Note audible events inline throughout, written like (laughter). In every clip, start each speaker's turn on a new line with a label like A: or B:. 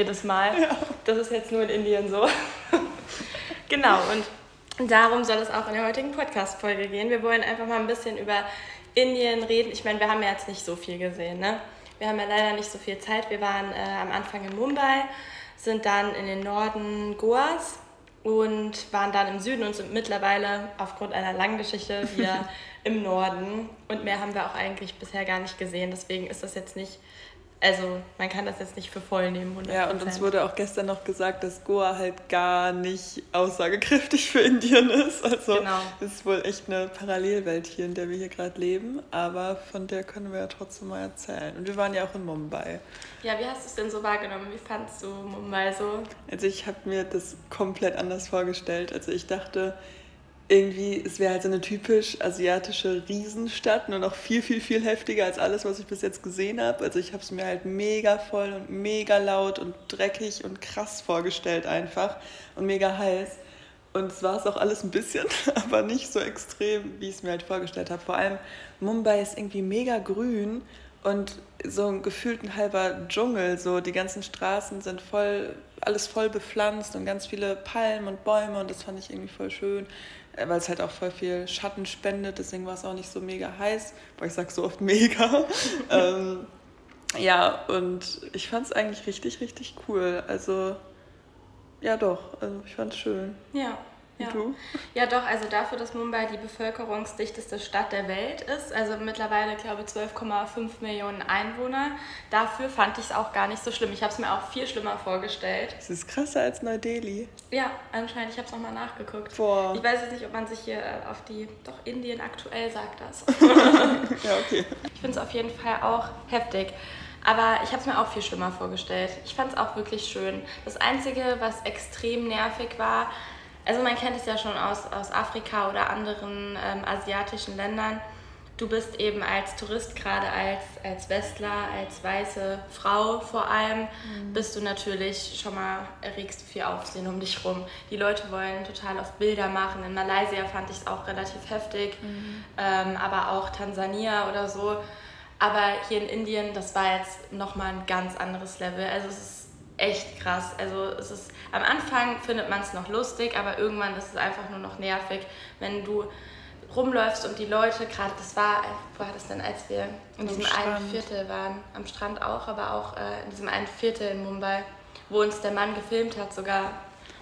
A: jedes Mal. Das ist jetzt nur in Indien so. (laughs) Genau, und darum soll es auch in der heutigen Podcast-Folge gehen. Wir wollen einfach mal ein bisschen über Indien reden. Ich meine, wir haben ja jetzt nicht so viel gesehen, ne? Wir haben ja leider nicht so viel Zeit. Wir waren äh, am Anfang in Mumbai, sind dann in den Norden Goas und waren dann im Süden und sind mittlerweile aufgrund einer langen Geschichte wieder (laughs) im Norden. Und mehr haben wir auch eigentlich bisher gar nicht gesehen. Deswegen ist das jetzt nicht also man kann das jetzt nicht für voll nehmen.
B: 100%. Ja, und uns wurde auch gestern noch gesagt, dass Goa halt gar nicht aussagekräftig für Indien ist. Also genau. es ist wohl echt eine Parallelwelt hier, in der wir hier gerade leben. Aber von der können wir ja trotzdem mal erzählen. Und wir waren ja auch in Mumbai.
A: Ja, wie hast du es denn so wahrgenommen? Wie fandest du Mumbai so?
B: Also ich habe mir das komplett anders vorgestellt. Also ich dachte, irgendwie, es wäre halt so eine typisch asiatische Riesenstadt, nur noch viel, viel, viel heftiger als alles, was ich bis jetzt gesehen habe. Also ich habe es mir halt mega voll und mega laut und dreckig und krass vorgestellt einfach und mega heiß. Und es war es auch alles ein bisschen, (laughs) aber nicht so extrem, wie ich es mir halt vorgestellt habe. Vor allem Mumbai ist irgendwie mega grün und so ein gefühlten halber Dschungel. So die ganzen Straßen sind voll, alles voll bepflanzt und ganz viele Palmen und Bäume und das fand ich irgendwie voll schön. Äh, weil es halt auch voll viel Schatten spendet, deswegen war es auch nicht so mega heiß, weil ich sage so oft mega. (laughs) ähm, ja, und ich fand es eigentlich richtig, richtig cool. Also, ja doch, also ich fand es schön.
A: Ja. Ja. Du? ja, doch, also dafür, dass Mumbai die bevölkerungsdichteste Stadt der Welt ist, also mittlerweile, glaube ich, 12,5 Millionen Einwohner, dafür fand ich es auch gar nicht so schlimm. Ich habe es mir auch viel schlimmer vorgestellt.
B: Es ist krasser als Neu-Delhi.
A: Ja, anscheinend. Ich habe es nochmal nachgeguckt. Boah. Ich weiß jetzt nicht, ob man sich hier äh, auf die, doch Indien aktuell sagt das. (laughs)
B: ja, okay.
A: Ich finde es auf jeden Fall auch heftig. Aber ich habe es mir auch viel schlimmer vorgestellt. Ich fand es auch wirklich schön. Das Einzige, was extrem nervig war, also man kennt es ja schon aus, aus Afrika oder anderen ähm, asiatischen Ländern. Du bist eben als Tourist, gerade als, als Westler, als weiße Frau vor allem, mhm. bist du natürlich schon mal, erregst du viel Aufsehen um dich rum. Die Leute wollen total auf Bilder machen. In Malaysia fand ich es auch relativ heftig, mhm. ähm, aber auch Tansania oder so. Aber hier in Indien, das war jetzt nochmal ein ganz anderes Level. Also es ist echt krass. Also es ist am Anfang findet man es noch lustig, aber irgendwann ist es einfach nur noch nervig, wenn du rumläufst und die Leute gerade, das war, wo war das denn, als wir in diesem einen Viertel waren, am Strand auch, aber auch äh, in diesem einen Viertel in Mumbai, wo uns der Mann gefilmt hat sogar.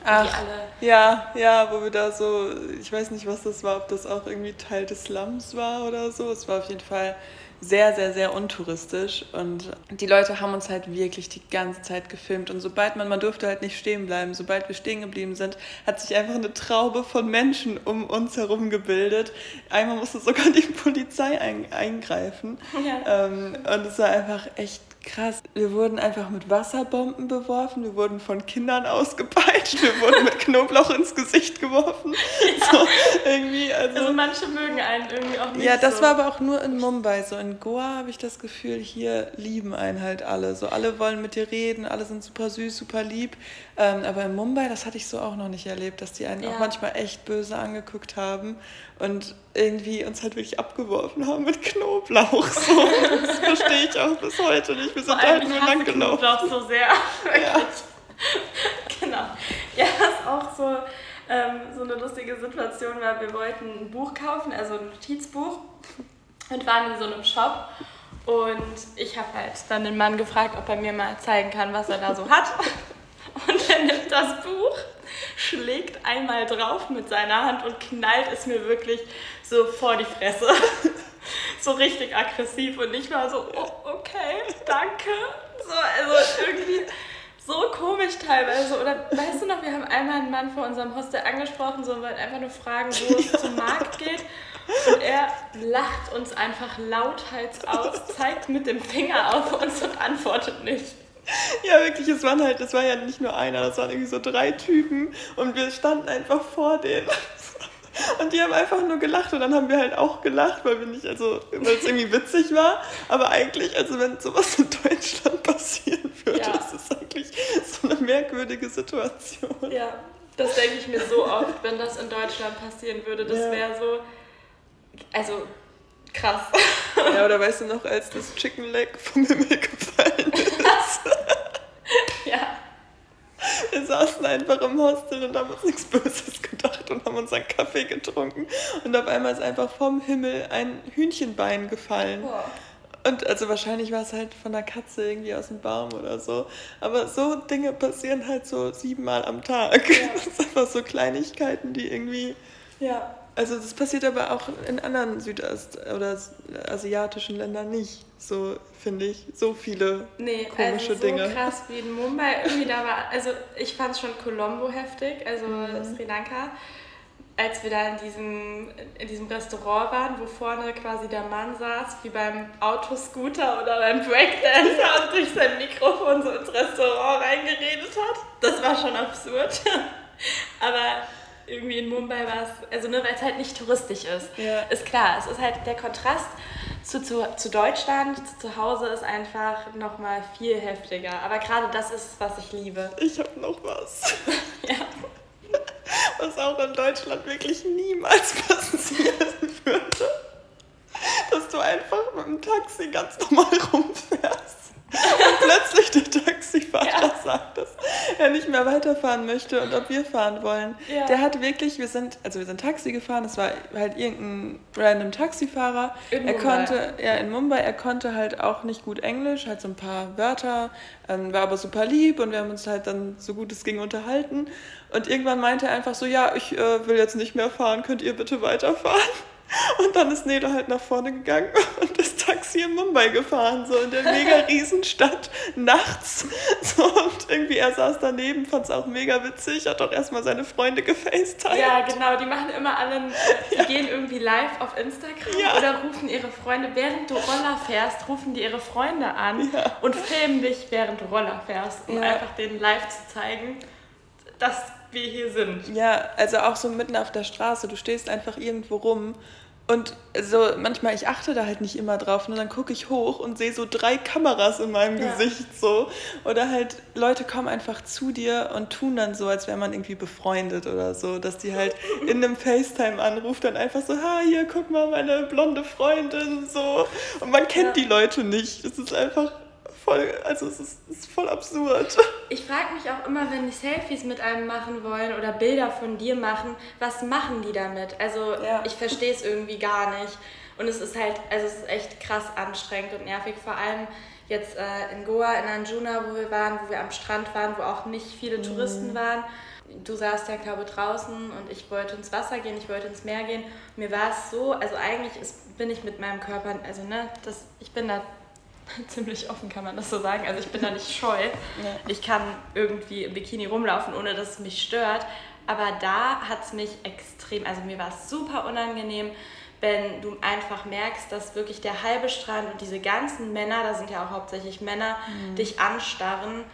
B: Ach, ja, ja, wo wir da so, ich weiß nicht, was das war, ob das auch irgendwie Teil des Slums war oder so. Es war auf jeden Fall sehr, sehr, sehr untouristisch. Und die Leute haben uns halt wirklich die ganze Zeit gefilmt. Und sobald man, man durfte halt nicht stehen bleiben, sobald wir stehen geblieben sind, hat sich einfach eine Traube von Menschen um uns herum gebildet. Einmal musste sogar die Polizei ein, eingreifen. Ja. Ähm, und es war einfach echt krass. Wir wurden einfach mit Wasserbomben beworfen, wir wurden von Kindern ausgepeitscht, wir wurden mit Knoblauch ins Gesicht geworfen. Ja. So, irgendwie,
A: also, also, manche mögen einen irgendwie auch nicht.
B: Ja, das so. war aber auch nur in Mumbai. So in Goa habe ich das Gefühl, hier lieben einen halt alle. So alle wollen mit dir reden, alle sind super süß, super lieb. Ähm, aber in Mumbai, das hatte ich so auch noch nicht erlebt, dass die einen ja. auch manchmal echt böse angeguckt haben und irgendwie uns halt wirklich abgeworfen haben mit Knoblauch. So. Das (laughs) verstehe ich auch bis heute nicht. Wir sind halt nur lang gelaufen.
A: Knoblauch so sehr. (laughs) Ja. (laughs) genau. Ja, das ist auch so, ähm, so eine lustige Situation, weil wir wollten ein Buch kaufen, also ein Notizbuch und waren in so einem Shop. Und ich habe halt dann den Mann gefragt, ob er mir mal zeigen kann, was er da so hat. Und er nimmt das Buch schlägt einmal drauf mit seiner Hand und knallt es mir wirklich so vor die Fresse. (laughs) so richtig aggressiv und ich war so, oh, okay, danke. So, also irgendwie so komisch teilweise. Oder weißt du noch, wir haben einmal einen Mann vor unserem Hostel angesprochen, so wollten einfach nur fragen, wo es (laughs) zum Markt geht. Und er lacht uns einfach lauthals aus, zeigt mit dem Finger auf uns und antwortet nicht. (laughs)
B: Ja, wirklich, es waren halt, das war ja nicht nur einer, das waren irgendwie so drei Typen und wir standen einfach vor denen. (laughs) Und die haben einfach nur gelacht und dann haben wir halt auch gelacht, weil wir nicht, also, weil es irgendwie witzig war. Aber eigentlich, also wenn sowas in Deutschland (laughs) passieren würde, ja. ist es eigentlich so eine merkwürdige Situation.
A: Ja, Das denke ich mir so oft, wenn das in Deutschland passieren würde. Das ja. wäre so. Also krass.
B: Ja, oder weißt du noch, als das Chicken Leg vom Himmel gefallen ist? (laughs) ja. Wir saßen einfach im Hostel und haben uns nichts Böses gedacht und haben unseren Kaffee getrunken. Und auf einmal ist einfach vom Himmel ein Hühnchenbein gefallen. Boah. Und also wahrscheinlich war es halt von der Katze irgendwie aus dem Baum oder so. Aber so Dinge passieren halt so siebenmal am Tag. Ja. (laughs) Das sind einfach so Kleinigkeiten, die irgendwie. Ja. Also das passiert aber auch in anderen südast- oder asiatischen Ländern nicht. So finde ich. So viele nee, komische
A: also so Dinge. krass wie in Mumbai. Irgendwie da war, also ich fand schon Colombo heftig, also mhm. Sri Lanka als wir da in diesem, in diesem Restaurant waren, wo vorne quasi der Mann saß, wie beim Autoscooter oder beim Breakdancer und durch sein Mikrofon so ins Restaurant reingeredet hat. Das war schon absurd. (laughs) Aber irgendwie in Mumbai war es, also ne, weil es halt nicht touristisch ist. Ja. Ist klar, es ist halt der Kontrast zu, zu, zu Deutschland, zu, zu Hause ist einfach nochmal viel heftiger. Aber gerade das ist, was ich liebe.
B: Ich hab noch was. (laughs) ja was auch in Deutschland wirklich niemals passieren würde. Dass du einfach mit dem Taxi ganz normal rumfährst (laughs) plötzlich der Taxifahrer ja. sagt, dass er nicht mehr weiterfahren möchte und ob wir fahren wollen. Ja. Der hat wirklich, wir sind, also wir sind Taxi gefahren, es war halt irgendein random Taxifahrer. In er Mumbai. konnte, ja, in Mumbai, er konnte halt auch nicht gut Englisch, halt so ein paar Wörter, ähm, war aber super lieb und wir haben uns halt dann so gut es ging unterhalten. Und irgendwann meinte er einfach so, ja, ich äh, will jetzt nicht mehr fahren, könnt ihr bitte weiterfahren? Und dann ist Neda halt nach vorne gegangen (laughs) und ist Taxi in Mumbai gefahren, so in der mega (laughs) Riesenstadt, nachts. So, und irgendwie er saß daneben, fand es auch mega witzig, hat auch erstmal seine Freunde gefacetimed.
A: Ja, genau, die machen immer alle, äh, die ja. gehen irgendwie live auf Instagram ja. oder rufen ihre Freunde, während du Roller fährst, rufen die ihre Freunde an ja. und filmen dich, während du Roller fährst, um einfach denen live zu zeigen, dass wir hier sind.
B: Ja, also auch so mitten auf der Straße, du stehst einfach irgendwo rum und so manchmal, ich achte da halt nicht immer drauf und dann gucke ich hoch und sehe so drei Kameras in meinem ja. Gesicht so. Oder halt Leute kommen einfach zu dir und tun dann so, als wäre man irgendwie befreundet oder so, dass die halt (laughs) in einem FaceTime-Anruf dann einfach so, ha, hier, guck mal, meine blonde Freundin, so. Und man kennt ja. die Leute nicht. Es ist einfach voll, also es ist, es ist voll absurd.
A: Ich frage mich auch immer, wenn die Selfies mit einem machen wollen oder Bilder von dir machen, was machen die damit? Also ja. ich verstehe es irgendwie gar nicht. Und es ist halt, also es ist echt krass anstrengend und nervig, vor allem jetzt äh, in Goa, in Anjuna, wo wir waren, wo wir am Strand waren, wo auch nicht viele mhm. Touristen waren. Du saßt ja, glaube ich, draußen und ich wollte ins Wasser gehen, ich wollte ins Meer gehen. Mir war es so, also eigentlich ist, bin ich mit meinem Körper, also ne, das, ich bin da (laughs) ziemlich offen, kann man das so sagen. Also ich bin da nicht scheu. Ja. Ich kann irgendwie im Bikini rumlaufen, ohne dass es mich stört. Aber da hat es mich extrem, also mir war es super unangenehm, wenn du einfach merkst, dass wirklich der halbe Strand und diese ganzen Männer, da sind ja auch hauptsächlich Männer, mhm. dich anstarren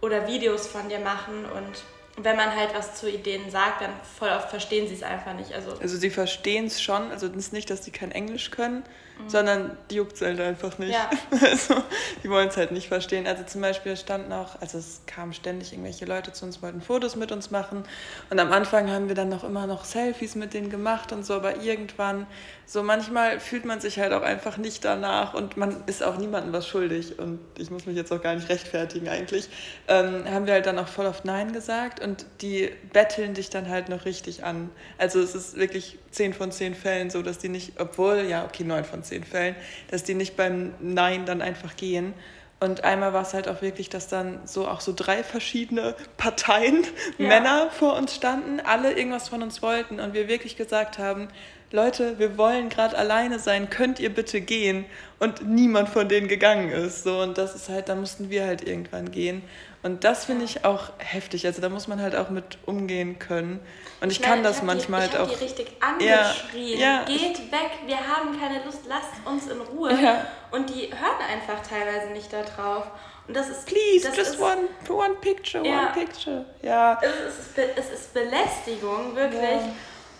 A: oder Videos von dir machen und wenn man halt was zu Ideen sagt, dann voll oft verstehen sie es einfach nicht. Also,
B: also sie verstehen es schon, also es ist nicht, dass sie kein Englisch können, mhm. sondern die juckt es halt einfach nicht. Ja. (laughs) Also die wollen es halt nicht verstehen. Also zum Beispiel standen auch, also es kamen ständig irgendwelche Leute zu uns, wollten Fotos mit uns machen und am Anfang haben wir dann noch immer noch Selfies mit denen gemacht und so, aber irgendwann, so manchmal fühlt man sich halt auch einfach nicht danach und man ist auch niemandem was schuldig und ich muss mich jetzt auch gar nicht rechtfertigen eigentlich, ähm, haben wir halt dann auch voll oft Nein gesagt und die betteln dich dann halt noch richtig an. Also es ist wirklich 10 von 10 Fällen so, dass die nicht, obwohl, ja, okay, 9 von 10 Fällen, dass die nicht beim Nein dann einfach gehen. Und einmal war es halt auch wirklich, dass dann so auch so drei verschiedene Parteien, (laughs) ja. Männer vor uns standen, alle irgendwas von uns wollten und wir wirklich gesagt haben, Leute, wir wollen gerade alleine sein, könnt ihr bitte gehen? Und niemand von denen gegangen ist. So, und das ist halt, da mussten wir halt irgendwann gehen. Und das finde ich auch heftig. Also da muss man halt auch mit umgehen können. Und ich, ich meine, kann das manchmal
A: die, ich
B: halt auch.
A: die richtig angeschrien. Ja, ja. Geht weg, wir haben keine Lust, lasst uns in Ruhe. Ja. Und die hören einfach teilweise nicht da drauf. Und das ist.
B: Please,
A: das
B: just ist, one, one picture, one picture. Ja.
A: Es ist, es ist Belästigung, wirklich.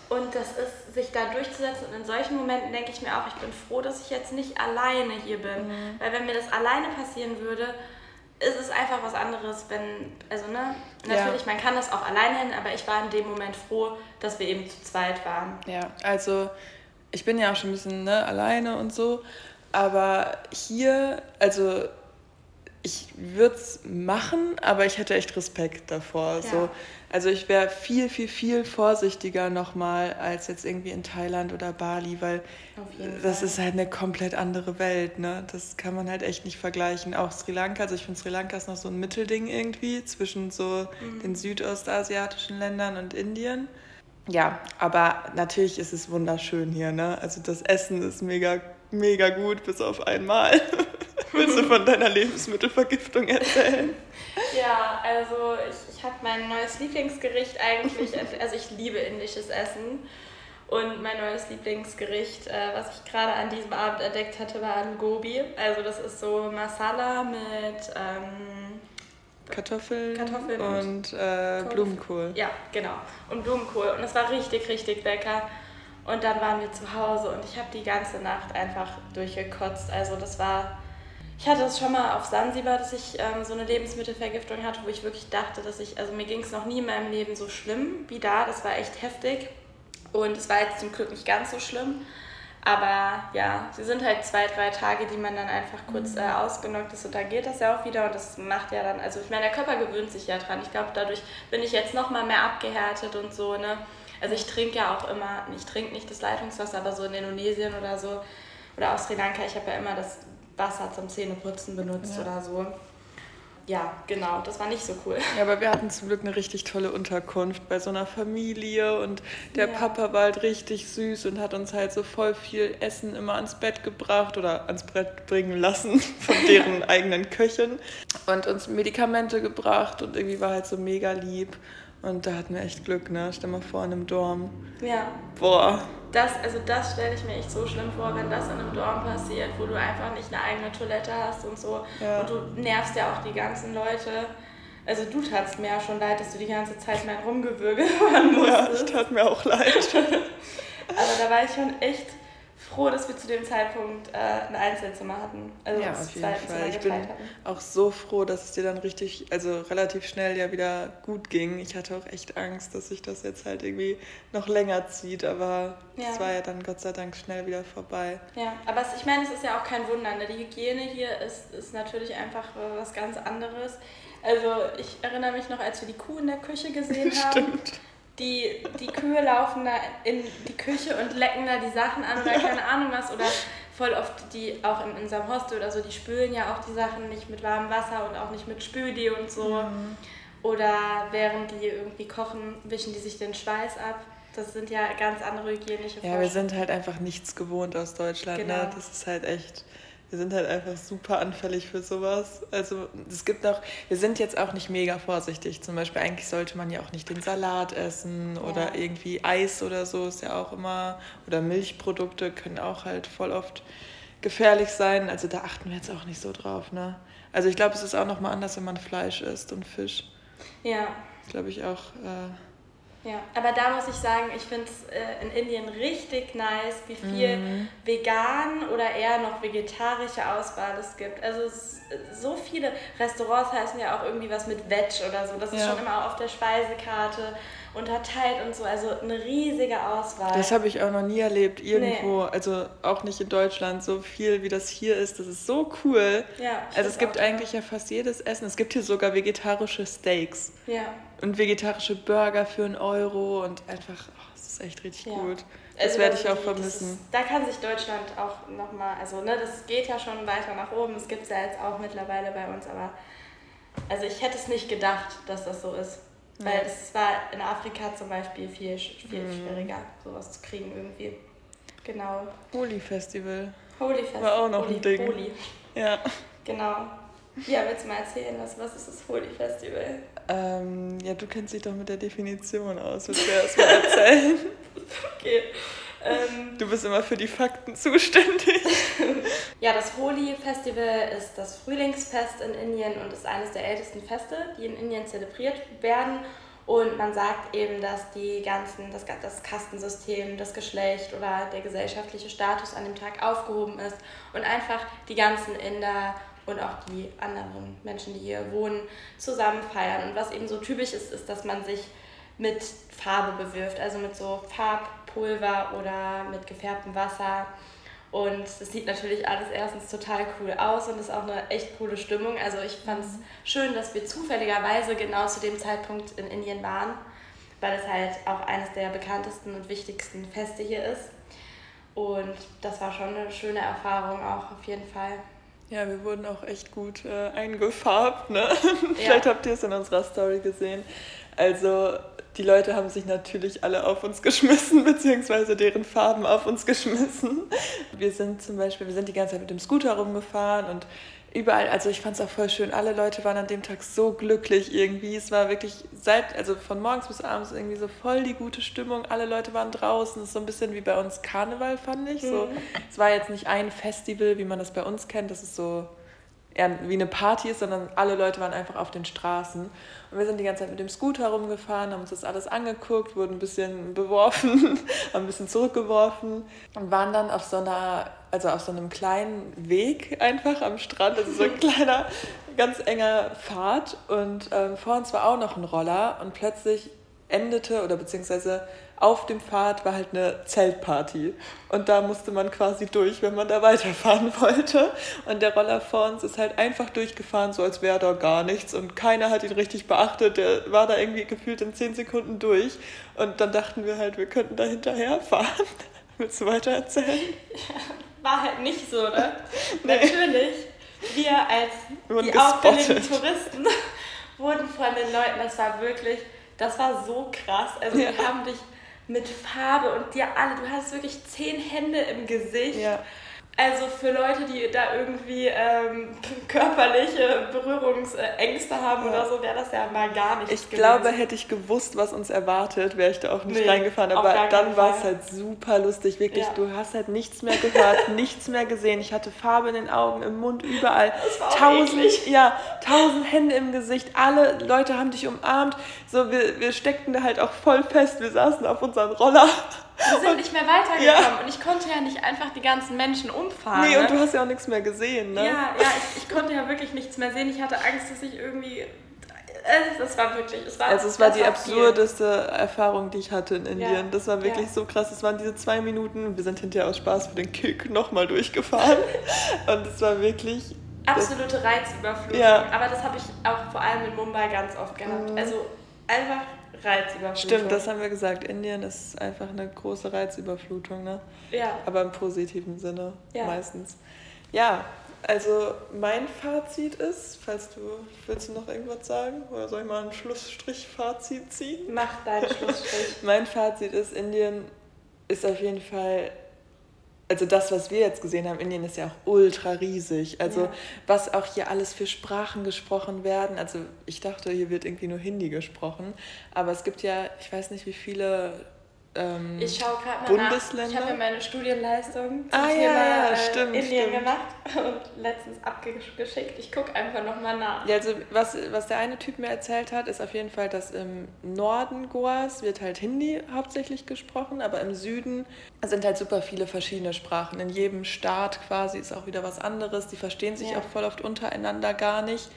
A: Und das ist, sich da durchzusetzen. Und in solchen Momenten denke ich mir auch, ich bin froh, dass ich jetzt nicht alleine hier bin. Mhm. Weil wenn mir das alleine passieren würde, es ist einfach was anderes, wenn, also ne, natürlich, ja. man kann das auch alleine hin, aber ich war in dem Moment froh, dass wir eben zu zweit waren.
B: Ja, also ich bin ja auch schon ein bisschen ne, alleine und so, aber hier, also ich würde es machen, aber ich hätte echt Respekt davor. Ja. So. Also ich wäre viel, viel, viel vorsichtiger nochmal als jetzt irgendwie in Thailand oder Bali, weil das Fall. ist halt eine komplett andere Welt. Ne? Das kann man halt echt nicht vergleichen. Auch Sri Lanka, also ich finde Sri Lanka ist noch so ein Mittelding irgendwie zwischen so mhm. den südostasiatischen Ländern und Indien. Ja, aber natürlich ist es wunderschön hier. Ne? Also das Essen ist mega, mega gut, bis auf einmal. (laughs) Willst du von deiner Lebensmittelvergiftung erzählen?
A: Ja, also ich, ich habe mein neues Lieblingsgericht eigentlich, (laughs) also ich liebe indisches Essen. Und mein neues Lieblingsgericht, äh, was ich gerade an diesem Abend entdeckt hatte, war ein Gobi. Also das ist so Masala mit ähm,
B: Kartoffeln, Kartoffeln, und, und äh, Blumenkohl.
A: Ja, genau. Und Blumenkohl. Und es war richtig, richtig lecker. Und dann waren wir zu Hause und ich habe die ganze Nacht einfach durchgekotzt. Also das war ich hatte es schon mal auf Sansibar, dass ich ähm, so eine Lebensmittelvergiftung hatte, wo ich wirklich dachte, dass ich, also mir ging es noch nie in meinem Leben so schlimm wie da. Das war echt heftig. Und es war jetzt zum Glück nicht ganz so schlimm. Aber ja, sie sind halt zwei, drei Tage, die man dann einfach kurz mhm. äh, ausgenockt ist und dann geht das ja auch wieder und das macht ja dann, also ich meine, der Körper gewöhnt sich ja dran. Ich glaube, dadurch bin ich jetzt noch mal mehr abgehärtet und so, ne. Also ich trinke ja auch immer, ich trinke nicht das Leitungswasser, aber so in Indonesien oder so oder aus Sri Lanka, ich habe ja immer das Wasser zum Zähneputzen benutzt ja. oder so. Ja, genau, das war nicht so cool.
B: Ja, aber wir hatten zum Glück eine richtig tolle Unterkunft bei so einer Familie und der ja. Papa war halt richtig süß und hat uns halt so voll viel Essen immer ans Bett gebracht oder ans Brett bringen lassen (laughs) von deren (laughs) eigenen Köchen und uns Medikamente gebracht und irgendwie war halt so mega lieb. Und da hatten wir echt Glück, ne? Stell mal vor, in einem Dorm.
A: Ja.
B: Boah.
A: Das, also das stelle ich mir echt so schlimm vor, wenn das in einem Dorm passiert, wo du einfach nicht eine eigene Toilette hast und so. Ja. Und du nervst ja auch die ganzen Leute. Also du tatst mir ja schon leid, dass du die ganze Zeit mein rumgewürgelt (laughs) waren musstest.
B: Ja, tat mir auch leid.
A: Aber (laughs) da war ich schon echt froh, dass wir zu dem Zeitpunkt äh, ein Einzelzimmer hatten. Also
B: ja, auf jeden Fall. Ich bin hatten. auch so froh, dass es dir dann richtig, also relativ schnell ja wieder gut ging. Ich hatte auch echt Angst, dass sich das jetzt halt irgendwie noch länger zieht, aber es ja. war ja dann Gott sei Dank schnell wieder vorbei.
A: Ja, aber es, ich meine, es ist ja auch kein Wunder. Ne? Die Hygiene hier ist, ist natürlich einfach was ganz anderes. Also ich erinnere mich noch, als wir die Kuh in der Küche gesehen (laughs) haben. Stimmt die, die Kühe laufen da in die Küche und lecken da die Sachen an oder keine Ahnung was. Oder voll oft die auch in unserem Hostel oder so, die spülen ja auch die Sachen nicht mit warmem Wasser und auch nicht mit Spüli und so. Mhm. Oder während die irgendwie kochen, wischen die sich den Schweiß ab. Das sind ja ganz andere hygienische
B: Ja, wir sind halt einfach nichts gewohnt aus Deutschland. Ne? Genau. Ne? Das ist halt echt wir sind halt einfach super anfällig für sowas. Also es gibt auch, wir sind jetzt auch nicht mega vorsichtig. Zum Beispiel eigentlich sollte man ja auch nicht den Salat essen oder ja. irgendwie Eis oder so ist ja auch immer, oder Milchprodukte können auch halt voll oft gefährlich sein. Also da achten wir jetzt auch nicht so drauf. Ne? Also ich glaube, es ist auch nochmal anders, wenn man Fleisch isst und Fisch.
A: Ja.
B: Glaube ich auch. Äh,
A: ja, aber da muss ich sagen, ich finde es äh, in Indien richtig nice, wie viel mhm. vegan oder eher noch vegetarische Auswahl es gibt. Also es, so viele Restaurants heißen ja auch irgendwie was mit Veg oder so. Das ja. ist schon immer auf der Speisekarte unterteilt und so. Also eine riesige Auswahl.
B: Das habe ich auch noch nie erlebt, irgendwo. Nee. Also auch nicht in Deutschland. So viel wie das hier ist, das ist so cool. Ja, also es gibt eigentlich ja fast jedes Essen. Es gibt hier sogar vegetarische Steaks.
A: Ja
B: und vegetarische Burger für einen Euro und einfach, oh, das ist echt richtig ja. gut. Das also werde ich auch vermissen.
A: Ist, da kann sich Deutschland auch nochmal, also ne, das geht ja schon weiter nach oben, das gibt es ja jetzt auch mittlerweile bei uns, aber also ich hätte es nicht gedacht, dass das so ist. Weil es war in Afrika zum Beispiel viel, viel mhm. schwieriger, sowas zu kriegen irgendwie. Genau.
B: Holi Festival.
A: Holi Festival.
B: War auch noch Holi, ein Ding.
A: Holi.
B: Ja.
A: Genau. Ja, willst du mal erzählen, was, was ist das Holi Festival?
B: Ähm, ja, du kennst dich doch mit der Definition aus. Willst du erst mal erzählen? (laughs)
A: okay. Ähm, (laughs)
B: du bist immer für die Fakten zuständig. (laughs)
A: ja, das Holi-Festival ist das Frühlingsfest in Indien und ist eines der ältesten Feste, die in Indien zelebriert werden. Und man sagt eben, dass die ganzen, das, das Kastensystem, das Geschlecht oder der gesellschaftliche Status an dem Tag aufgehoben ist und einfach die ganzen Inder und auch die anderen Menschen, die hier wohnen, zusammen feiern. Und was eben so typisch ist, ist, dass man sich mit Farbe bewirft, also mit so Farbpulver oder mit gefärbtem Wasser. Und es sieht natürlich alles erstens total cool aus und ist auch eine echt coole Stimmung. Also ich fand es schön, dass wir zufälligerweise genau zu dem Zeitpunkt in Indien waren, weil es halt auch eines der bekanntesten und wichtigsten Feste hier ist. Und das war schon eine schöne Erfahrung auch auf jeden Fall.
B: Ja, wir wurden auch echt gut äh, eingefarbt. Ne? (laughs) Vielleicht habt ihr es in unserer Story gesehen. Also die Leute haben sich natürlich alle auf uns geschmissen, (laughs) beziehungsweise deren Farben auf uns geschmissen. Wir sind zum Beispiel, wir sind die ganze Zeit mit dem Scooter rumgefahren und überall, also ich fand es auch voll schön, alle Leute waren an dem Tag so glücklich irgendwie. Es war wirklich seit, also von morgens bis abends irgendwie so voll die gute Stimmung. Alle Leute waren draußen. Es ist so ein bisschen wie bei uns Karneval, fand ich. So, mhm. Es war jetzt nicht ein Festival, wie man das bei uns kennt. Das ist so eher wie eine Party ist, sondern alle Leute waren einfach auf den Straßen. Und wir sind die ganze Zeit mit dem Scooter rumgefahren, haben uns das alles angeguckt, wurden ein bisschen beworfen, (laughs) haben ein bisschen zurückgeworfen und waren dann auf so einer, also auf so einem kleinen Weg einfach am Strand, also so ein kleiner, (laughs) ganz enger Pfad und ähm, vor uns war auch noch ein Roller und plötzlich endete oder beziehungsweise auf dem Pfad war halt eine Zeltparty. Und da musste man quasi durch, wenn man da weiterfahren (laughs) wollte. Und der Roller vor uns ist halt einfach durchgefahren, so als wäre da gar nichts. Und keiner hat ihn richtig beachtet. Der war da irgendwie gefühlt in zehn Sekunden durch. Und dann dachten wir halt, wir könnten da hinterherfahren. (laughs) Willst du weiter erzählen?
A: Ja, (laughs) war halt nicht so, ne? Nee. Natürlich. Wir als die auffälligen Touristen wurden von den Leuten, das war wirklich, das war so krass. Also ja. die haben dich mit Farbe und dir alle, du hast wirklich zehn Hände im Gesicht. Ja. Also für Leute, die da irgendwie ähm, (laughs) körperliche Berührungsängste haben ja. oder so, wäre das ja mal gar nicht.
B: Ich gewesen. glaube, hätte ich gewusst, was uns erwartet, wäre ich da auch nicht nee, reingefahren. Aber dann war es halt super lustig. Wirklich, ja. du hast halt nichts mehr gehört, (laughs) nichts mehr gesehen. Ich hatte Farbe in den Augen, im Mund, überall.
A: Das war tausend,
B: ja, tausend Hände im Gesicht. Alle Leute haben dich umarmt. So, wir, wir steckten da halt auch voll fest. Wir saßen auf unseren Roller
A: wir sind nicht mehr weitergekommen ja. und ich konnte ja nicht einfach die ganzen Menschen umfahren.
B: Nee, und ne? du hast ja auch nichts mehr gesehen, ne?
A: Ja, ja, ich, ich konnte ja wirklich nichts mehr sehen. Ich hatte Angst, dass ich irgendwie das war wirklich, es war,
B: also es war die absurdeste viel. Erfahrung, die ich hatte in Indien. Ja. Das war wirklich ja. so krass. Es waren diese zwei Minuten. Wir sind hinterher aus Spaß für den Kick nochmal durchgefahren. (laughs) und es war wirklich
A: absolute Reizüberflutung. Ja. Aber das habe ich auch vor allem in Mumbai ganz oft gehabt. Mhm. Also einfach Reizüberflutung.
B: Stimmt, das haben wir gesagt. Indien ist einfach eine große Reizüberflutung, ne? Ja. Aber im positiven Sinne ja. meistens. Ja, also mein Fazit ist, falls du, willst du noch irgendwas sagen? Oder soll ich mal einen Schlussstrich-Fazit ziehen?
A: Mach deinen Schlussstrich. (laughs)
B: mein Fazit ist, Indien ist auf jeden Fall also das, was wir jetzt gesehen haben, Indien ist ja auch ultra riesig. Also ja. was auch hier alles für Sprachen gesprochen werden. Also ich dachte, hier wird irgendwie nur Hindi gesprochen. Aber es gibt ja, ich weiß nicht, wie viele ähm,
A: ich schaue gerade mal nach. Ich habe ja meine Studienleistung zum
B: ah, Thema ja, ja, stimmt,
A: Indien
B: stimmt.
A: gemacht und letztens abgeschickt. Ich gucke einfach nochmal nach.
B: Ja, also was, was der eine Typ mir erzählt hat, ist auf jeden Fall, dass im Norden Goas wird halt Hindi hauptsächlich gesprochen, aber im Süden sind halt super viele verschiedene Sprachen. In jedem Staat quasi ist auch wieder was anderes. Die verstehen sich ja. auch voll oft untereinander gar nicht.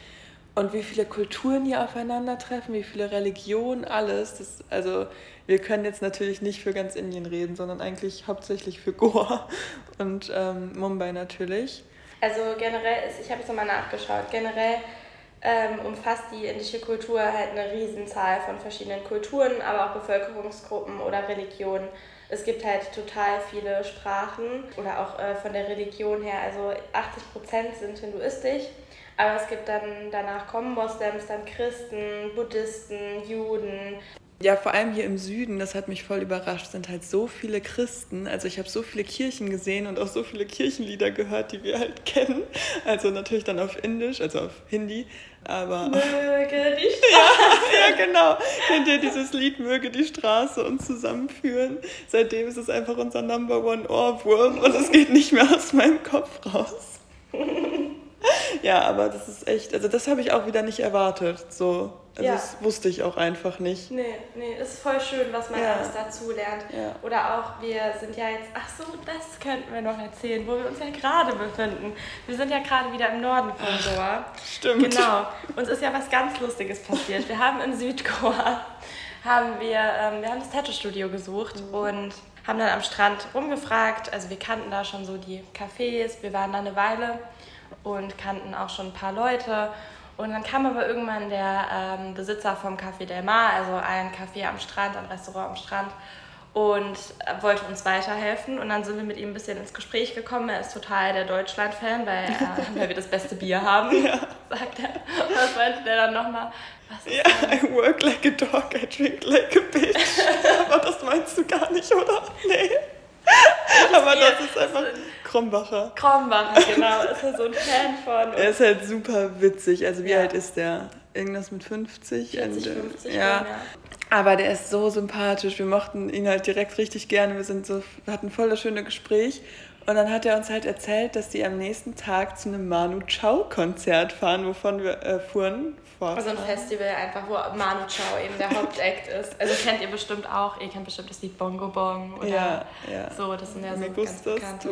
B: Und wie viele Kulturen hier aufeinandertreffen, wie viele Religionen, alles. Das, also wir können jetzt natürlich nicht für ganz Indien reden, sondern eigentlich hauptsächlich für Goa (laughs) und ähm, Mumbai natürlich.
A: Also generell ist, ich habe jetzt nochmal nachgeschaut, generell ähm, umfasst die indische Kultur halt eine Riesenzahl von verschiedenen Kulturen, aber auch Bevölkerungsgruppen oder Religionen. Es gibt halt total viele Sprachen oder auch äh, von der Religion her, also 80 Prozent sind hinduistisch, aber es gibt dann, danach kommen Moslems, dann Christen, Buddhisten, Juden,
B: ja, vor allem hier im Süden, das hat mich voll überrascht, sind halt so viele Christen. Also ich habe so viele Kirchen gesehen und auch so viele Kirchenlieder gehört, die wir halt (laughs) kennen. Also natürlich dann auf Indisch, also auf Hindi. Aber
A: möge die (laughs) Straße.
B: Ja, ja, genau. Kennt ihr dieses Lied Möge die Straße uns zusammenführen? Seitdem ist es einfach unser Number One Ohrwurm und es geht nicht mehr aus meinem Kopf raus. (laughs) ja, aber das ist echt, also das habe ich auch wieder nicht erwartet. So. Also ja. das wusste ich auch einfach nicht.
A: Nee, nee, ist voll schön, was man ja. alles dazu lernt. Ja. Oder auch, wir sind ja jetzt, ach so, das könnten wir noch erzählen, wo wir uns ja gerade befinden. Wir sind ja gerade wieder im Norden von Goa.
B: Stimmt.
A: Genau. Uns ist ja was ganz Lustiges passiert. Wir haben in Südgoa, haben wir, ähm, wir haben das Tattoo-Studio gesucht mhm. und haben dann am Strand rumgefragt. Also wir kannten da schon so die Cafés, wir waren da eine Weile und kannten auch schon ein paar Leute. Und dann kam aber irgendwann der ähm, Besitzer vom Café Del Mar, also ein Café am Strand, ein Restaurant am Strand, und äh, wollte uns weiterhelfen. Und dann sind wir mit ihm ein bisschen ins Gespräch gekommen. Er ist total der Deutschland-Fan, weil, äh, (laughs) (laughs) weil wir das beste Bier haben, ja. (laughs) sagt er. Was meinte der dann nochmal?
B: Ja, I work like a dog, I drink like a bitch. aber das meinst du gar nicht, oder? Nee. Aber das ist einfach Krombacher.
A: Krombacher, genau. Ist er so ein Fan von.
B: Er ist halt super witzig. Also wie ja. alt ist der? Irgendwas mit 50?
A: 40, 50
B: ja. ja. Aber der ist so sympathisch. Wir mochten ihn halt direkt richtig gerne. Wir sind so, hatten voll das schöne Gespräch. Und dann hat er uns halt erzählt, dass die am nächsten Tag zu einem Manu Chao-Konzert fahren, wovon wir äh, fuhren.
A: Also ein Festival einfach, wo Manu Chao eben der Hauptakt ist. Also kennt ihr bestimmt auch, ihr kennt bestimmt das Lied Bongo Bong oder
B: ja, ja.
A: so, das sind ja so ganz bekannte.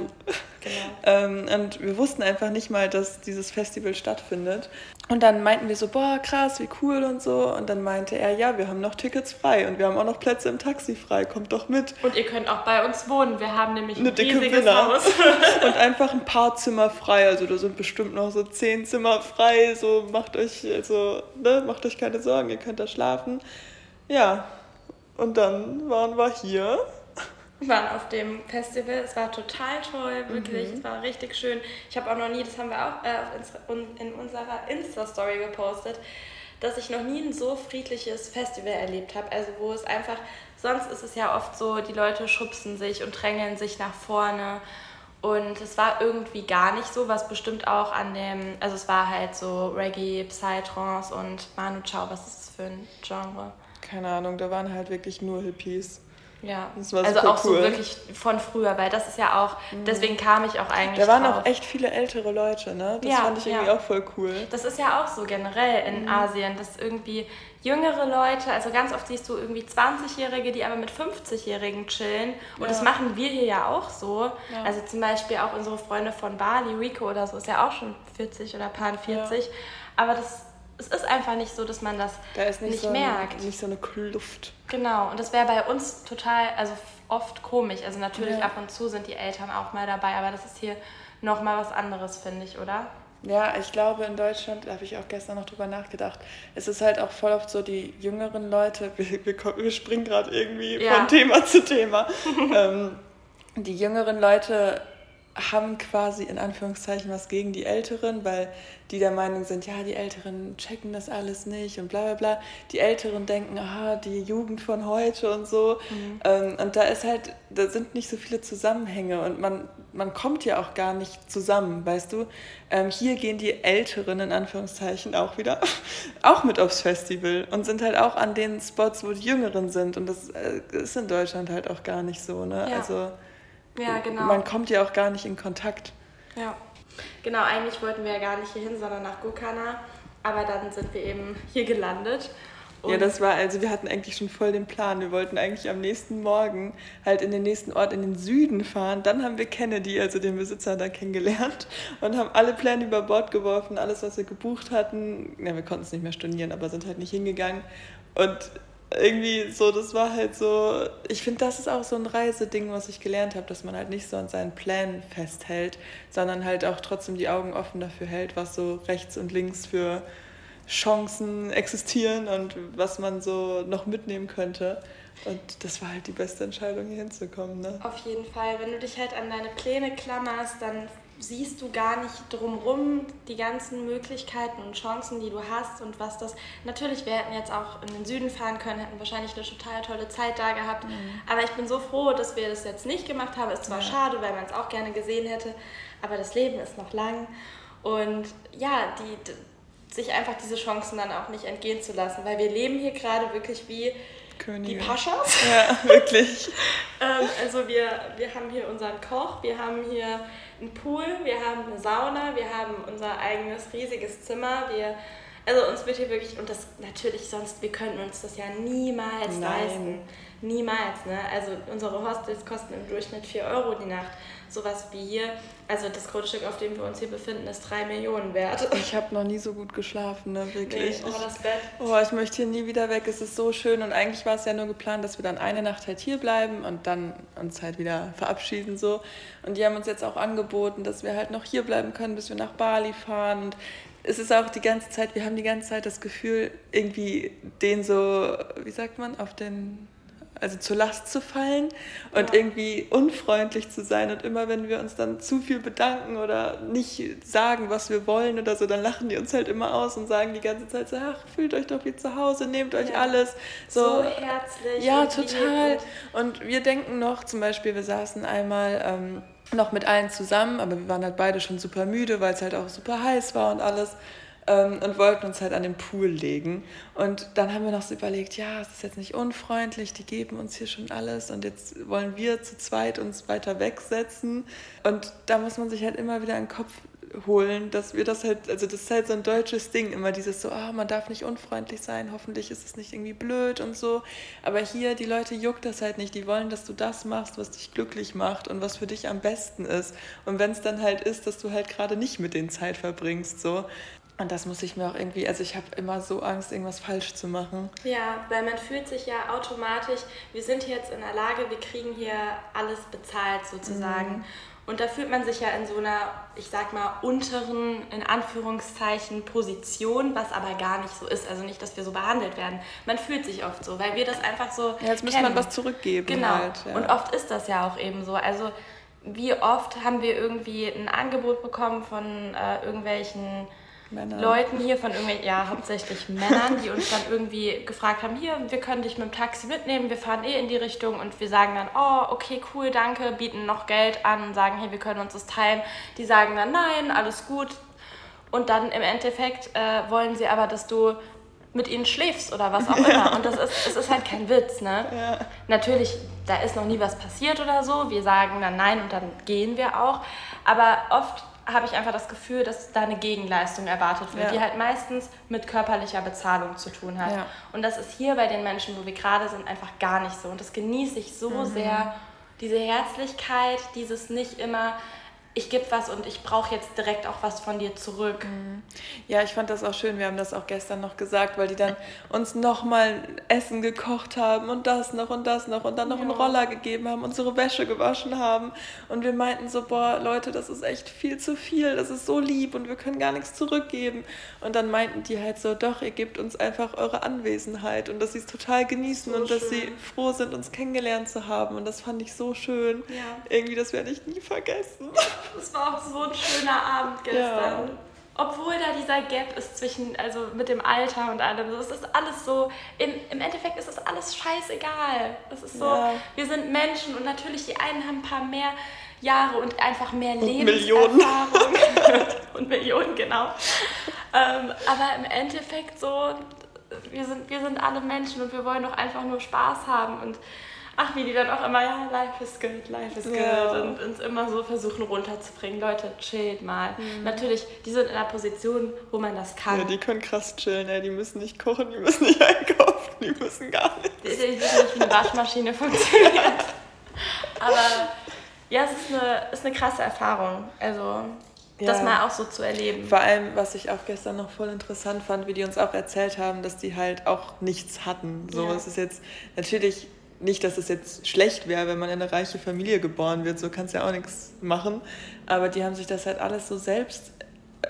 B: Genau. ähm, und wir wussten einfach nicht mal, dass dieses Festival stattfindet. Und dann meinten wir so, boah, krass, wie cool und so. Und dann meinte er, ja, wir haben noch Tickets frei und wir haben auch noch Plätze im Taxi frei, kommt doch mit.
A: Und ihr könnt auch bei uns wohnen, wir haben nämlich ein Eine riesiges Villa. Haus. (laughs)
B: und einfach ein paar Zimmer frei, also da sind bestimmt noch so zehn Zimmer frei, so macht euch, also, ne, macht euch keine Sorgen, ihr könnt da schlafen. Ja, und dann waren wir hier
A: waren auf dem Festival. Es war total toll, wirklich. Mhm. Es war richtig schön. Ich habe auch noch nie, das haben wir auch äh, in unserer Insta-Story gepostet, dass ich noch nie ein so friedliches Festival erlebt habe. Also wo es einfach, sonst ist es ja oft so, die Leute schubsen sich und drängeln sich nach vorne. Und es war irgendwie gar nicht so, was bestimmt auch an dem, also es war halt so Reggae, Psytrance und Manu Chao, was ist das für ein Genre?
B: Keine Ahnung, da waren halt wirklich nur Hippies.
A: Ja, also auch cool. so wirklich von früher, weil das ist ja auch, mhm. deswegen kam ich auch eigentlich.
B: Da waren drauf. auch echt viele ältere Leute, ne? Das ja, fand ich irgendwie ja. auch voll cool.
A: Das ist ja auch so generell in mhm. Asien, dass irgendwie jüngere Leute, also ganz oft siehst du irgendwie 20-Jährige, die aber mit 50-Jährigen chillen. Und ja. das machen wir hier ja auch so. Also zum Beispiel auch unsere Freunde von Bali, Rico oder so, ist ja auch schon 40 oder Pan 40. Aber das es ist einfach nicht so, dass man das
B: da nicht,
A: nicht
B: so
A: merkt.
B: Ein, nicht so eine Kluft.
A: Genau, und das wäre bei uns total, also oft komisch. Also natürlich ja. ab und zu sind die Eltern auch mal dabei, aber das ist hier nochmal was anderes, finde ich, oder?
B: Ja, ich glaube, in Deutschland, da habe ich auch gestern noch drüber nachgedacht, es ist halt auch voll oft so, die jüngeren Leute, (laughs) wir, wir, wir springen gerade irgendwie ja. von Thema zu Thema, (laughs) ähm, die jüngeren Leute haben quasi in Anführungszeichen was gegen die Älteren, weil die der Meinung sind, ja, die Älteren checken das alles nicht und bla bla bla. Die Älteren denken, aha, die Jugend von heute und so. Mhm. Ähm, und da ist halt, da sind nicht so viele Zusammenhänge und man, man kommt ja auch gar nicht zusammen, weißt du. Ähm, hier gehen die Älteren in Anführungszeichen auch wieder, (laughs) auch mit aufs Festival und sind halt auch an den Spots, wo die Jüngeren sind. Und das äh, ist in Deutschland halt auch gar nicht so, ne?
A: Ja. Also ja, genau.
B: Man kommt ja auch gar nicht in Kontakt.
A: Ja. Genau, eigentlich wollten wir ja gar nicht hierhin, sondern nach Gokana. Aber dann sind wir eben hier gelandet.
B: ja, das war, also wir hatten eigentlich schon voll den Plan. Wir wollten eigentlich am nächsten Morgen halt in den nächsten Ort in den Süden fahren. Dann haben wir Kennedy, also den Besitzer, da kennengelernt und haben alle Pläne über Bord geworfen, alles, was wir gebucht hatten. Ja, wir konnten es nicht mehr stornieren, aber sind halt nicht hingegangen. Und irgendwie so, das war halt so, ich finde, das ist auch so ein Reiseding, was ich gelernt habe, dass man halt nicht so an seinen Plänen festhält, sondern halt auch trotzdem die Augen offen dafür hält, was so rechts und links für Chancen existieren und was man so noch mitnehmen könnte. Und das war halt die beste Entscheidung, hier hinzukommen. Ne?
A: Auf jeden Fall. Wenn du dich halt an deine Pläne klammerst, dann siehst du gar nicht drumrum die ganzen Möglichkeiten und Chancen, die du hast und was das. Natürlich, wir hätten jetzt auch in den Süden fahren können, hätten wahrscheinlich eine total tolle Zeit da gehabt. Mhm. Aber ich bin so froh, dass wir das jetzt nicht gemacht haben. Ist zwar ja. schade, weil man es auch gerne gesehen hätte, aber das Leben ist noch lang. Und ja, die, sich einfach diese Chancen dann auch nicht entgehen zu lassen, weil wir leben hier gerade wirklich wie
B: Könige.
A: Die Paschas.
B: Ja, wirklich. (laughs)
A: ähm, also wir, wir haben hier unseren Koch, wir haben hier einen Pool, wir haben eine Sauna, wir haben unser eigenes riesiges Zimmer, wir also uns wird hier wirklich, und das natürlich sonst, wir könnten uns das ja niemals Nein. leisten. Niemals, ne? Also unsere Hostels kosten im Durchschnitt 4 Euro die Nacht. Sowas wie hier. Also das Grundstück, auf dem wir uns hier befinden, ist 3 Millionen wert.
B: Ich habe noch nie so gut geschlafen, ne? Wirklich.
A: Nee, oh, das Bett.
B: Oh, ich möchte hier nie wieder weg. Es ist so schön. Und eigentlich war es ja nur geplant, dass wir dann eine Nacht halt hier bleiben und dann uns halt wieder verabschieden so. Und die haben uns jetzt auch angeboten, dass wir halt noch hier bleiben können, bis wir nach Bali fahren. Und es ist auch die ganze Zeit, wir haben die ganze Zeit das Gefühl, irgendwie den so, wie sagt man, auf den also zur Last zu fallen und ja. irgendwie unfreundlich zu sein. Und immer wenn wir uns dann zu viel bedanken oder nicht sagen, was wir wollen oder so, dann lachen die uns halt immer aus und sagen die ganze Zeit so, ach, fühlt euch doch wie zu Hause, nehmt euch ja. alles.
A: So, so herzlich.
B: Ja, total. Und wir denken noch, zum Beispiel, wir saßen einmal... Ähm, noch mit allen zusammen, aber wir waren halt beide schon super müde, weil es halt auch super heiß war und alles ähm, und wollten uns halt an den Pool legen. Und dann haben wir noch so überlegt, ja, es ist jetzt nicht unfreundlich, die geben uns hier schon alles und jetzt wollen wir zu zweit uns weiter wegsetzen. Und da muss man sich halt immer wieder in den Kopf holen, dass wir das halt, also das ist halt so ein deutsches Ding, immer dieses so, ah, oh, man darf nicht unfreundlich sein, hoffentlich ist es nicht irgendwie blöd und so. Aber hier, die Leute juckt das halt nicht, die wollen, dass du das machst, was dich glücklich macht und was für dich am besten ist. Und wenn es dann halt ist, dass du halt gerade nicht mit denen Zeit verbringst, so, und das muss ich mir auch irgendwie, also ich habe immer so Angst, irgendwas falsch zu machen.
A: Ja, weil man fühlt sich ja automatisch, wir sind jetzt in der Lage, wir kriegen hier alles bezahlt sozusagen. Mhm. Und da fühlt man sich ja in so einer, ich sag mal, unteren, in Anführungszeichen, Position, was aber gar nicht so ist. Also nicht, dass wir so behandelt werden. Man fühlt sich oft so, weil wir das einfach so.
B: Ja, jetzt müssen man was zurückgeben.
A: Genau.
B: Halt,
A: ja. Und oft ist das ja auch eben so. Also, wie oft haben wir irgendwie ein Angebot bekommen von äh, irgendwelchen Männer. Leuten hier von irgendwelchen, ja, hauptsächlich Männern, die uns dann irgendwie gefragt haben, hier, wir können dich mit dem Taxi mitnehmen, wir fahren eh in die Richtung und wir sagen dann, oh, okay, cool, danke, bieten noch Geld an und sagen, hey, wir können uns das teilen. Die sagen dann, nein, alles gut. Und dann im Endeffekt äh, wollen sie aber, dass du mit ihnen schläfst oder was auch (laughs) immer. Ja. Und das ist, es ist halt kein Witz, ne? Ja. Natürlich, da ist noch nie was passiert oder so. Wir sagen dann nein und dann gehen wir auch. Aber oft habe ich einfach das Gefühl, dass da eine Gegenleistung erwartet wird, ja. die halt meistens mit körperlicher Bezahlung zu tun hat. Ja. Und das ist hier bei den Menschen, wo wir gerade sind, einfach gar nicht so. Und das genieße ich so mhm. sehr, diese Herzlichkeit, dieses nicht immer ich gebe was und ich brauche jetzt direkt auch was von dir zurück. Mhm.
B: Ja, ich fand das auch schön. Wir haben das auch gestern noch gesagt, weil die dann uns nochmal Essen gekocht haben und das noch und das noch und dann noch ja. einen Roller gegeben haben, unsere Wäsche gewaschen haben. Und wir meinten so, boah, Leute, das ist echt viel zu viel, das ist so lieb und wir können gar nichts zurückgeben. Und dann meinten die halt so, doch, ihr gebt uns einfach eure Anwesenheit und dass sie es total genießen so und schön. dass sie froh sind, uns kennengelernt zu haben. Und das fand ich so schön. Ja. Irgendwie, das werde ich nie vergessen. (laughs)
A: Es war auch so ein schöner Abend gestern. Ja. Obwohl da dieser Gap ist zwischen, also mit dem Alter und allem. Es ist alles so, im, im Endeffekt ist es alles scheißegal. Es ist so, ja. wir sind Menschen und natürlich die einen haben ein paar mehr Jahre und einfach mehr Lebenserfahrung. Millionen. (laughs) und Millionen, genau. Ähm, aber im Endeffekt so, wir sind, wir sind alle Menschen und wir wollen doch einfach nur Spaß haben und ach, wie die dann auch immer, ja, life is good, life is good ja. und uns immer so versuchen runterzubringen. Leute, chillt mal. Mhm. Natürlich, die sind in einer Position, wo man das kann.
B: Ja, die können krass chillen, ey. die müssen nicht kochen, die müssen nicht (laughs) einkaufen, die müssen gar nichts.
A: Die, die wissen nicht, wie eine Waschmaschine (laughs) funktioniert. Aber ja, es ist eine, ist eine krasse Erfahrung. Also ja. das mal auch so zu erleben.
B: Vor allem, was ich auch gestern noch voll interessant fand, wie die uns auch erzählt haben, dass die halt auch nichts hatten. So, ja. es ist jetzt natürlich nicht, dass es jetzt schlecht wäre, wenn man in eine reiche Familie geboren wird, so kannst ja auch nichts machen. Aber die haben sich das halt alles so selbst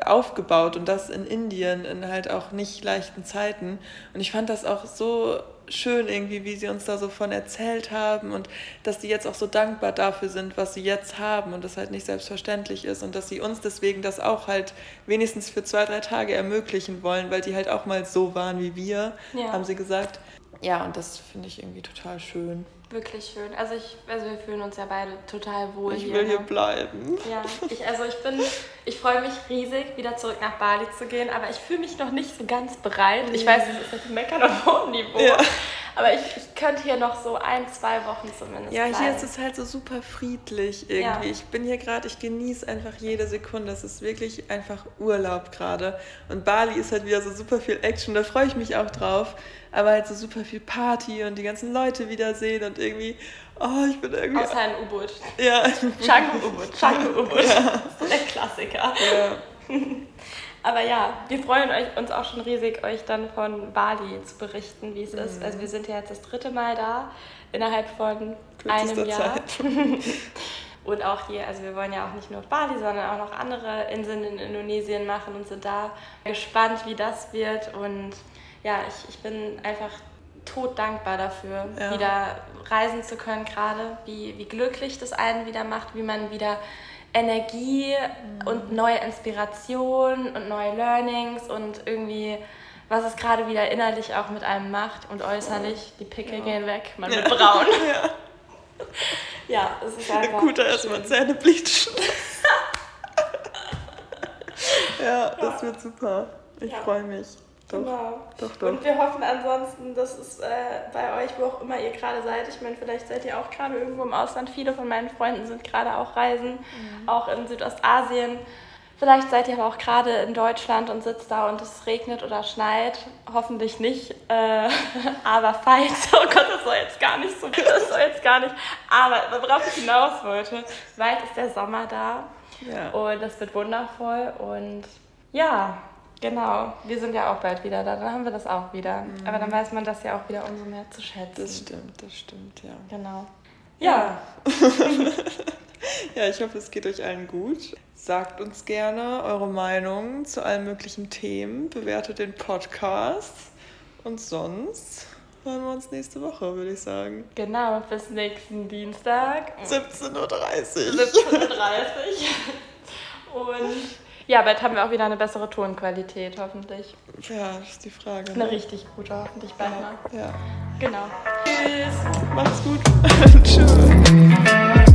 B: aufgebaut und das in Indien in halt auch nicht leichten Zeiten. Und ich fand das auch so schön irgendwie, wie sie uns da so von erzählt haben und dass die jetzt auch so dankbar dafür sind, was sie jetzt haben und das halt nicht selbstverständlich ist und dass sie uns deswegen das auch halt wenigstens für zwei, drei Tage ermöglichen wollen, weil die halt auch mal so waren wie wir, ja. haben sie gesagt. Ja, und das finde ich irgendwie total schön.
A: Wirklich schön. Also ich, also wir fühlen uns ja beide total wohl
B: ich
A: hier.
B: Ich will hier ne? bleiben.
A: Ja, ich, also ich bin, ich freue mich riesig, wieder zurück nach Bali zu gehen, aber ich fühle mich noch nicht so ganz bereit. Ich weiß, das ist jetzt Meckern auf hohem Niveau. Ja. Aber ich, ich könnte hier noch so ein, zwei Wochen zumindest.
B: Ja,
A: bleiben.
B: hier ist es halt so super friedlich irgendwie. Ja. Ich bin hier gerade, ich genieße einfach jede Sekunde. Es ist wirklich einfach Urlaub gerade. Und Bali ist halt wieder so super viel Action, da freue ich mich auch drauf. Aber halt so super viel Party und die ganzen Leute wiedersehen und irgendwie, oh, ich bin irgendwie.
A: Außer ein U-Boot.
B: Ja.
A: Changu-U-Boot. Changu-U-Boot. Ja. (laughs) Der Klassiker.
B: Ja. (laughs)
A: Aber ja, wir freuen uns auch schon riesig, euch dann von Bali zu berichten, wie es mhm. ist. Also wir sind ja jetzt das dritte Mal da, innerhalb von einem Jahr. (laughs) und auch hier, also wir wollen ja auch nicht nur Bali, sondern auch noch andere Inseln in Indonesien machen und sind da gespannt, wie das wird. Und ja, ich, ich bin einfach tot dankbar dafür, ja. wieder reisen zu können gerade, wie, wie glücklich das einen wieder macht, wie man wieder Energie mhm. und neue Inspiration und neue Learnings und irgendwie, was es gerade wieder innerlich auch mit einem macht und äußerlich, die Pickel ja. gehen weg, man wird braun. (laughs)
B: ja.
A: ja, es ist einfach.
B: Gut, erstmal Zähne bleachen. (laughs) ja, das wird super. Ich ja. freue mich.
A: Doch, genau. Doch, doch. Und wir hoffen ansonsten, dass es äh, bei euch, wo auch immer ihr gerade seid, ich meine, vielleicht seid ihr auch gerade irgendwo im Ausland. Viele von meinen Freunden sind gerade auch reisen, mhm. auch in Südostasien. Vielleicht seid ihr aber auch gerade in Deutschland und sitzt da und es regnet oder schneit. Hoffentlich nicht. Äh, (laughs) aber falls, (laughs) oh Gott, das soll jetzt gar nicht so, das soll jetzt gar nicht. Aber worauf ich hinaus wollte, bald ist der Sommer da.
B: Ja.
A: Und das wird wundervoll. Und ja, Genau, wir sind ja auch bald wieder da, dann haben wir das auch wieder. Mhm. Aber dann weiß man das ja auch wieder umso mehr zu schätzen.
B: Das stimmt, das stimmt, ja.
A: Genau.
B: Ja. Ja, (laughs) ich hoffe, es geht euch allen gut. Sagt uns gerne eure Meinung zu allen möglichen Themen, bewertet den Podcast und sonst hören wir uns nächste Woche, würde ich sagen.
A: Genau, bis nächsten Dienstag.
B: 17.30 Uhr.
A: 17.30 Uhr. (laughs) Und ja, bald haben wir auch wieder eine bessere Tonqualität, hoffentlich.
B: Ja, das ist die Frage.
A: Eine ne? richtig gute, hoffentlich bald
B: mal. Ja.
A: Genau.
B: Tschüss. Macht's gut. (laughs) Tschüss.